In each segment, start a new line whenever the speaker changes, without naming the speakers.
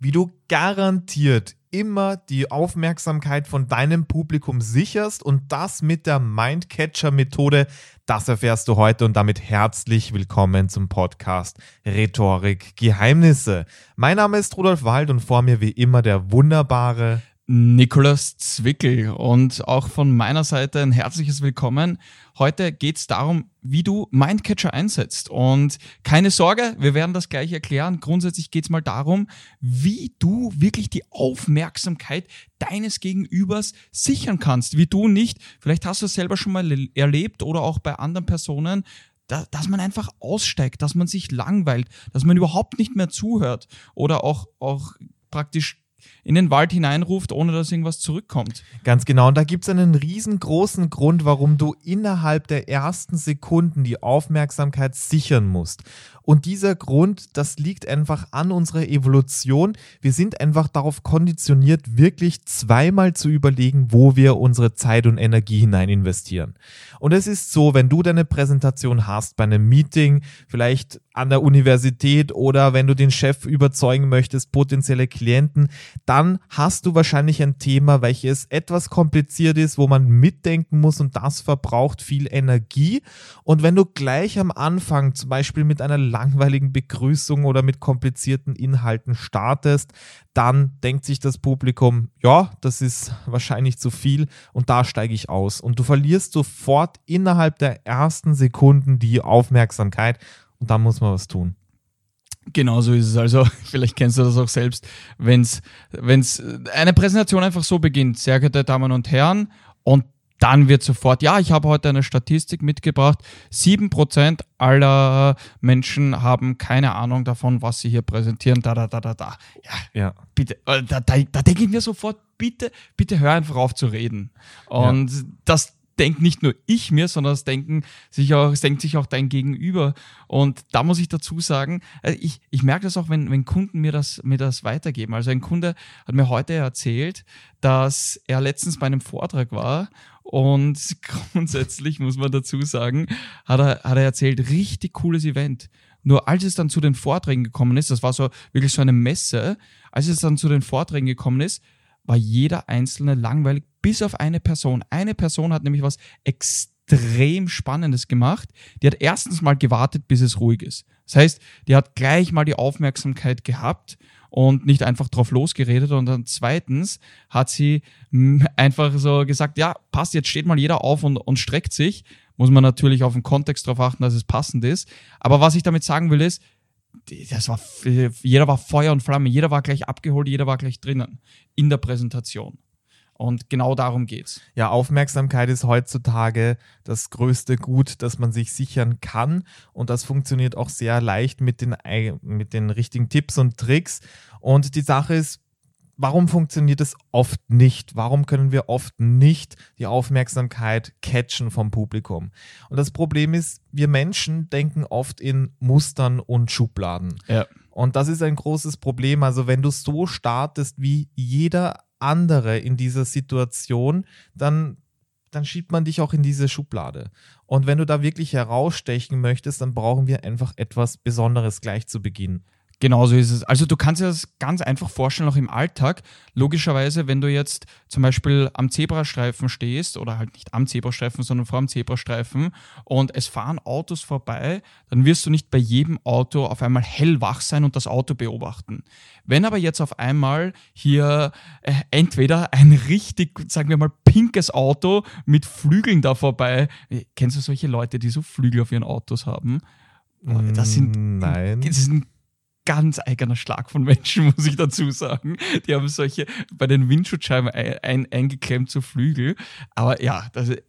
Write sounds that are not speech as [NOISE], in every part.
wie du garantiert immer die Aufmerksamkeit von deinem Publikum sicherst und das mit der Mindcatcher-Methode, das erfährst du heute und damit herzlich willkommen zum Podcast Rhetorik Geheimnisse. Mein Name ist Rudolf Wald und vor mir wie immer der wunderbare
Nikolaus Zwickel und auch von meiner Seite ein herzliches Willkommen. Heute geht es darum, wie du Mindcatcher einsetzt. Und keine Sorge, wir werden das gleich erklären. Grundsätzlich geht es mal darum, wie du wirklich die Aufmerksamkeit deines Gegenübers sichern kannst. Wie du nicht, vielleicht hast du es selber schon mal erlebt oder auch bei anderen Personen, dass man einfach aussteigt, dass man sich langweilt, dass man überhaupt nicht mehr zuhört oder auch, auch praktisch in den Wald hineinruft, ohne dass irgendwas zurückkommt.
Ganz genau. Und da gibt es einen riesengroßen Grund, warum du innerhalb der ersten Sekunden die Aufmerksamkeit sichern musst. Und dieser Grund, das liegt einfach an unserer Evolution. Wir sind einfach darauf konditioniert, wirklich zweimal zu überlegen, wo wir unsere Zeit und Energie hinein investieren. Und es ist so, wenn du deine Präsentation hast bei einem Meeting, vielleicht an der Universität oder wenn du den Chef überzeugen möchtest, potenzielle Klienten, dann hast du wahrscheinlich ein Thema, welches etwas kompliziert ist, wo man mitdenken muss und das verbraucht viel Energie. Und wenn du gleich am Anfang zum Beispiel mit einer langweiligen Begrüßung oder mit komplizierten Inhalten startest, dann denkt sich das Publikum, ja, das ist wahrscheinlich zu viel und da steige ich aus. Und du verlierst sofort innerhalb der ersten Sekunden die Aufmerksamkeit und dann muss man was tun.
Genau so ist es. Also, [LAUGHS] vielleicht kennst du das auch selbst, wenn es eine Präsentation einfach so beginnt, sehr geehrte Damen und Herren, und dann wird sofort, ja, ich habe heute eine Statistik mitgebracht, 7% aller Menschen haben keine Ahnung davon, was sie hier präsentieren, da, da, da, da, da. Ja, ja. bitte, äh, da, da, da denke ich mir sofort, bitte, bitte hör einfach auf zu reden. Und ja. das, denkt nicht nur ich mir, sondern es denken sich auch, es denkt sich auch dein Gegenüber. Und da muss ich dazu sagen, äh, ich, ich merke das auch, wenn, wenn Kunden mir das, mir das weitergeben. Also ein Kunde hat mir heute erzählt, dass er letztens bei einem Vortrag war und [LAUGHS] grundsätzlich muss man dazu sagen, hat er, hat er erzählt, richtig cooles Event. Nur als es dann zu den Vorträgen gekommen ist, das war so wirklich so eine Messe, als es dann zu den Vorträgen gekommen ist, war jeder einzelne langweilig, bis auf eine Person. Eine Person hat nämlich was extrem Spannendes gemacht. Die hat erstens mal gewartet, bis es ruhig ist. Das heißt, die hat gleich mal die Aufmerksamkeit gehabt und nicht einfach drauf losgeredet. Und dann zweitens hat sie einfach so gesagt, ja, passt, jetzt steht mal jeder auf und, und streckt sich. Muss man natürlich auf den Kontext darauf achten, dass es passend ist. Aber was ich damit sagen will, ist, das war, jeder war Feuer und Flamme, jeder war gleich abgeholt, jeder war gleich drinnen in der Präsentation. Und genau darum geht's.
Ja, Aufmerksamkeit ist heutzutage das größte Gut, das man sich sichern kann. Und das funktioniert auch sehr leicht mit den, mit den richtigen Tipps und Tricks. Und die Sache ist, warum funktioniert es oft nicht? Warum können wir oft nicht die Aufmerksamkeit catchen vom Publikum? Und das Problem ist, wir Menschen denken oft in Mustern und Schubladen. Ja. Und das ist ein großes Problem. Also wenn du so startest wie jeder andere in dieser Situation, dann dann schiebt man dich auch in diese Schublade. Und wenn du da wirklich herausstechen möchtest, dann brauchen wir einfach etwas Besonderes gleich zu Beginn.
Genauso ist es. Also du kannst dir das ganz einfach vorstellen, auch im Alltag. Logischerweise, wenn du jetzt zum Beispiel am Zebrastreifen stehst, oder halt nicht am Zebrastreifen, sondern vor dem Zebrastreifen und es fahren Autos vorbei, dann wirst du nicht bei jedem Auto auf einmal hellwach sein und das Auto beobachten. Wenn aber jetzt auf einmal hier äh, entweder ein richtig, sagen wir mal, pinkes Auto mit Flügeln da vorbei, äh, kennst du solche Leute, die so Flügel auf ihren Autos haben?
Das sind, Nein.
Das sind ganz eigener Schlag von Menschen, [LAUGHS] muss ich dazu sagen. Die haben solche bei den Windschutzscheiben ein, ein, eingeklemmt zu Flügel. Aber ja, das, äh,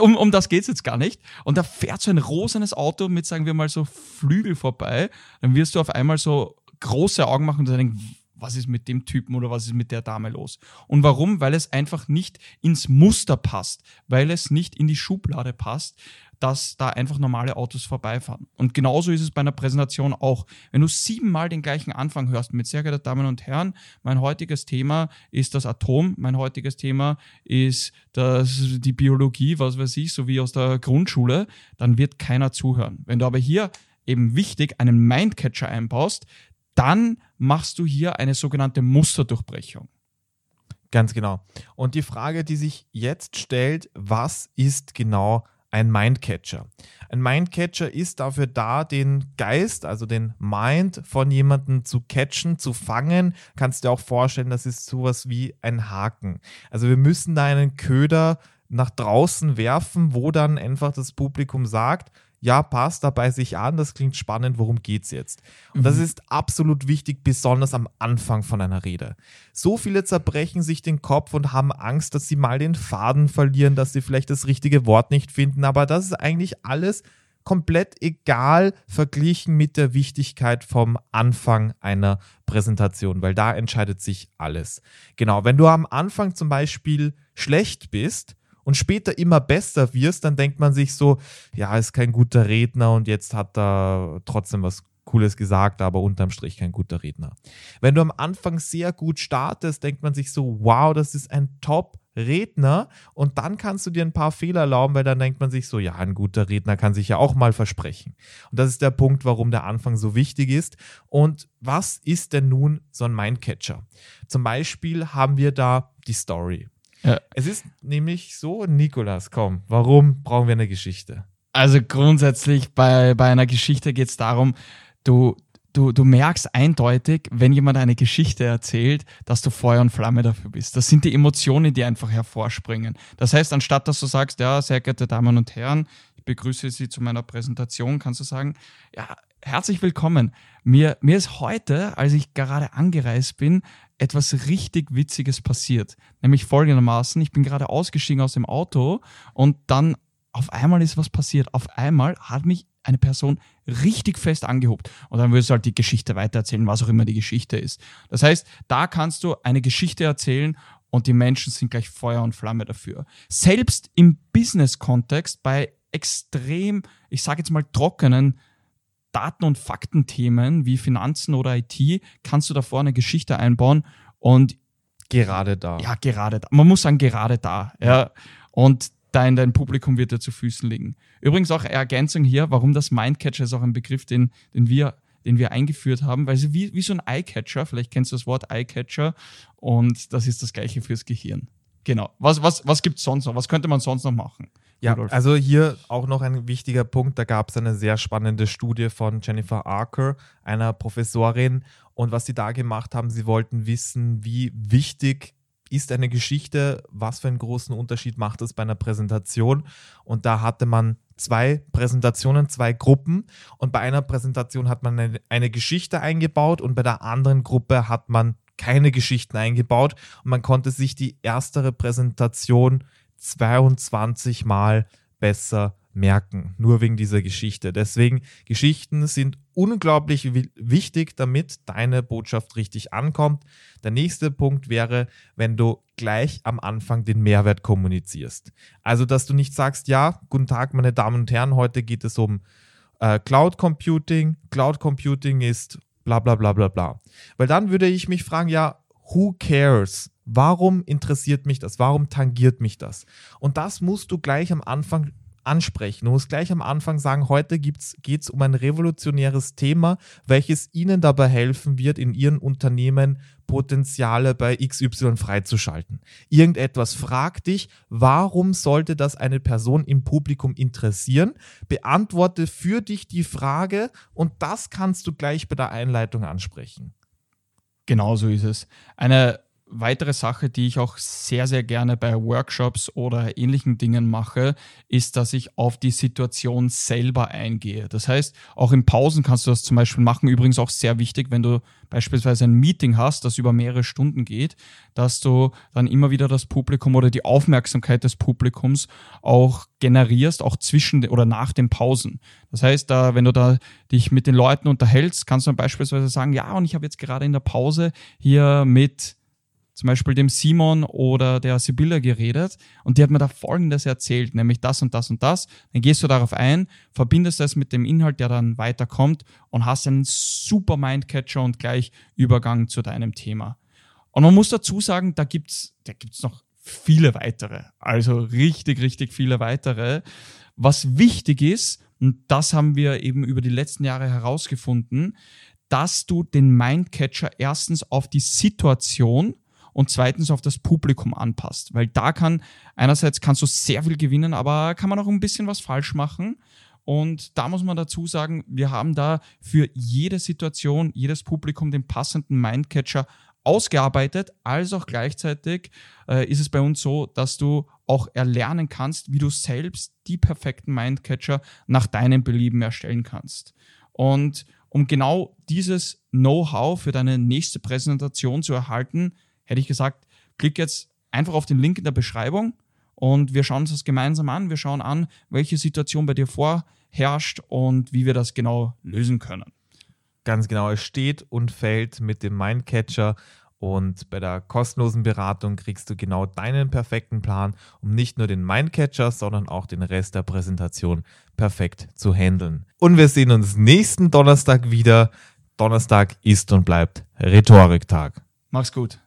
um, um das geht es jetzt gar nicht. Und da fährt so ein rosanes Auto mit, sagen wir mal, so Flügel vorbei. Dann wirst du auf einmal so große Augen machen und denken, was ist mit dem Typen oder was ist mit der Dame los? Und warum? Weil es einfach nicht ins Muster passt, weil es nicht in die Schublade passt, dass da einfach normale Autos vorbeifahren. Und genauso ist es bei einer Präsentation auch. Wenn du siebenmal den gleichen Anfang hörst mit sehr geehrten Damen und Herren, mein heutiges Thema ist das Atom, mein heutiges Thema ist das, die Biologie, was weiß ich, so wie aus der Grundschule, dann wird keiner zuhören. Wenn du aber hier eben wichtig einen Mindcatcher einbaust, dann machst du hier eine sogenannte Musterdurchbrechung.
Ganz genau. Und die Frage, die sich jetzt stellt, was ist genau ein Mindcatcher? Ein Mindcatcher ist dafür da, den Geist, also den Mind von jemandem zu catchen, zu fangen. Kannst du dir auch vorstellen, das ist sowas wie ein Haken. Also wir müssen da einen Köder nach draußen werfen, wo dann einfach das Publikum sagt, ja, passt dabei sich an, das klingt spannend, worum geht es jetzt? Und mhm. das ist absolut wichtig, besonders am Anfang von einer Rede. So viele zerbrechen sich den Kopf und haben Angst, dass sie mal den Faden verlieren, dass sie vielleicht das richtige Wort nicht finden, aber das ist eigentlich alles komplett egal verglichen mit der Wichtigkeit vom Anfang einer Präsentation, weil da entscheidet sich alles. Genau, wenn du am Anfang zum Beispiel schlecht bist, und später immer besser wirst, dann denkt man sich so, ja, ist kein guter Redner und jetzt hat er trotzdem was Cooles gesagt, aber unterm Strich kein guter Redner. Wenn du am Anfang sehr gut startest, denkt man sich so, wow, das ist ein Top Redner und dann kannst du dir ein paar Fehler erlauben, weil dann denkt man sich so, ja, ein guter Redner kann sich ja auch mal versprechen. Und das ist der Punkt, warum der Anfang so wichtig ist. Und was ist denn nun so ein Mindcatcher? Zum Beispiel haben wir da die Story. Ja. Es ist nämlich so, Nikolas, komm, warum brauchen wir eine Geschichte?
Also grundsätzlich bei, bei einer Geschichte geht es darum, du, du, du merkst eindeutig, wenn jemand eine Geschichte erzählt, dass du Feuer und Flamme dafür bist. Das sind die Emotionen, die einfach hervorspringen. Das heißt, anstatt dass du sagst, ja, sehr geehrte Damen und Herren, ich begrüße Sie zu meiner Präsentation, kannst du sagen, ja, herzlich willkommen. Mir, mir ist heute, als ich gerade angereist bin, etwas richtig Witziges passiert. Nämlich folgendermaßen, ich bin gerade ausgestiegen aus dem Auto und dann auf einmal ist was passiert. Auf einmal hat mich eine Person richtig fest angehobt. Und dann wirst du halt die Geschichte weitererzählen, was auch immer die Geschichte ist. Das heißt, da kannst du eine Geschichte erzählen und die Menschen sind gleich Feuer und Flamme dafür. Selbst im Business-Kontext bei extrem, ich sage jetzt mal trockenen Daten- und Faktenthemen wie Finanzen oder IT kannst du davor eine Geschichte einbauen und
gerade da.
Ja, gerade da. Man muss sagen, gerade da. Ja. Und dein, dein Publikum wird dir zu Füßen liegen. Übrigens auch Ergänzung hier, warum das Mindcatcher ist auch ein Begriff, den, den wir den wir eingeführt haben, weil sie wie, wie so ein Eyecatcher, vielleicht kennst du das Wort Eyecatcher und das ist das gleiche fürs Gehirn. Genau. Was, was, was gibt es sonst noch? Was könnte man sonst noch machen?
Ja, Rudolf. also hier auch noch ein wichtiger Punkt. Da gab es eine sehr spannende Studie von Jennifer Archer, einer Professorin. Und was sie da gemacht haben, sie wollten wissen, wie wichtig ist eine Geschichte, was für einen großen Unterschied macht es bei einer Präsentation. Und da hatte man zwei Präsentationen, zwei Gruppen. Und bei einer Präsentation hat man eine, eine Geschichte eingebaut und bei der anderen Gruppe hat man keine Geschichten eingebaut. Und man konnte sich die erstere Präsentation 22 Mal besser merken, nur wegen dieser Geschichte. Deswegen, Geschichten sind unglaublich wichtig, damit deine Botschaft richtig ankommt. Der nächste Punkt wäre, wenn du gleich am Anfang den Mehrwert kommunizierst. Also, dass du nicht sagst, ja, guten Tag, meine Damen und Herren, heute geht es um äh, Cloud Computing. Cloud Computing ist bla bla bla bla bla. Weil dann würde ich mich fragen, ja, who cares? Warum interessiert mich das? Warum tangiert mich das? Und das musst du gleich am Anfang ansprechen. Du musst gleich am Anfang sagen, heute geht es um ein revolutionäres Thema, welches Ihnen dabei helfen wird, in Ihren Unternehmen Potenziale bei XY freizuschalten. Irgendetwas fragt dich, warum sollte das eine Person im Publikum interessieren? Beantworte für dich die Frage und das kannst du gleich bei der Einleitung ansprechen.
Genau so ist es. Eine weitere Sache, die ich auch sehr, sehr gerne bei Workshops oder ähnlichen Dingen mache, ist, dass ich auf die Situation selber eingehe. Das heißt, auch in Pausen kannst du das zum Beispiel machen. Übrigens auch sehr wichtig, wenn du beispielsweise ein Meeting hast, das über mehrere Stunden geht, dass du dann immer wieder das Publikum oder die Aufmerksamkeit des Publikums auch generierst, auch zwischen oder nach den Pausen. Das heißt, da, wenn du da dich mit den Leuten unterhältst, kannst du dann beispielsweise sagen, ja, und ich habe jetzt gerade in der Pause hier mit zum Beispiel dem Simon oder der Sibylla geredet und die hat mir da Folgendes erzählt, nämlich das und das und das. Dann gehst du darauf ein, verbindest das mit dem Inhalt, der dann weiterkommt und hast einen super Mindcatcher und gleich Übergang zu deinem Thema. Und man muss dazu sagen, da gibt's, da gibt's noch viele weitere, also richtig, richtig viele weitere. Was wichtig ist, und das haben wir eben über die letzten Jahre herausgefunden, dass du den Mindcatcher erstens auf die Situation und zweitens auf das Publikum anpasst. Weil da kann, einerseits kannst du sehr viel gewinnen, aber kann man auch ein bisschen was falsch machen. Und da muss man dazu sagen, wir haben da für jede Situation, jedes Publikum den passenden Mindcatcher ausgearbeitet, als auch gleichzeitig äh, ist es bei uns so, dass du auch erlernen kannst, wie du selbst die perfekten Mindcatcher nach deinem Belieben erstellen kannst. Und um genau dieses Know-how für deine nächste Präsentation zu erhalten, hätte ich gesagt, klick jetzt einfach auf den Link in der Beschreibung und wir schauen uns das gemeinsam an. Wir schauen an, welche Situation bei dir vorherrscht und wie wir das genau lösen können.
Ganz genau, es steht und fällt mit dem Mindcatcher und bei der kostenlosen Beratung kriegst du genau deinen perfekten Plan, um nicht nur den Mindcatcher, sondern auch den Rest der Präsentation perfekt zu handeln. Und wir sehen uns nächsten Donnerstag wieder. Donnerstag ist und bleibt Rhetoriktag.
Mach's gut.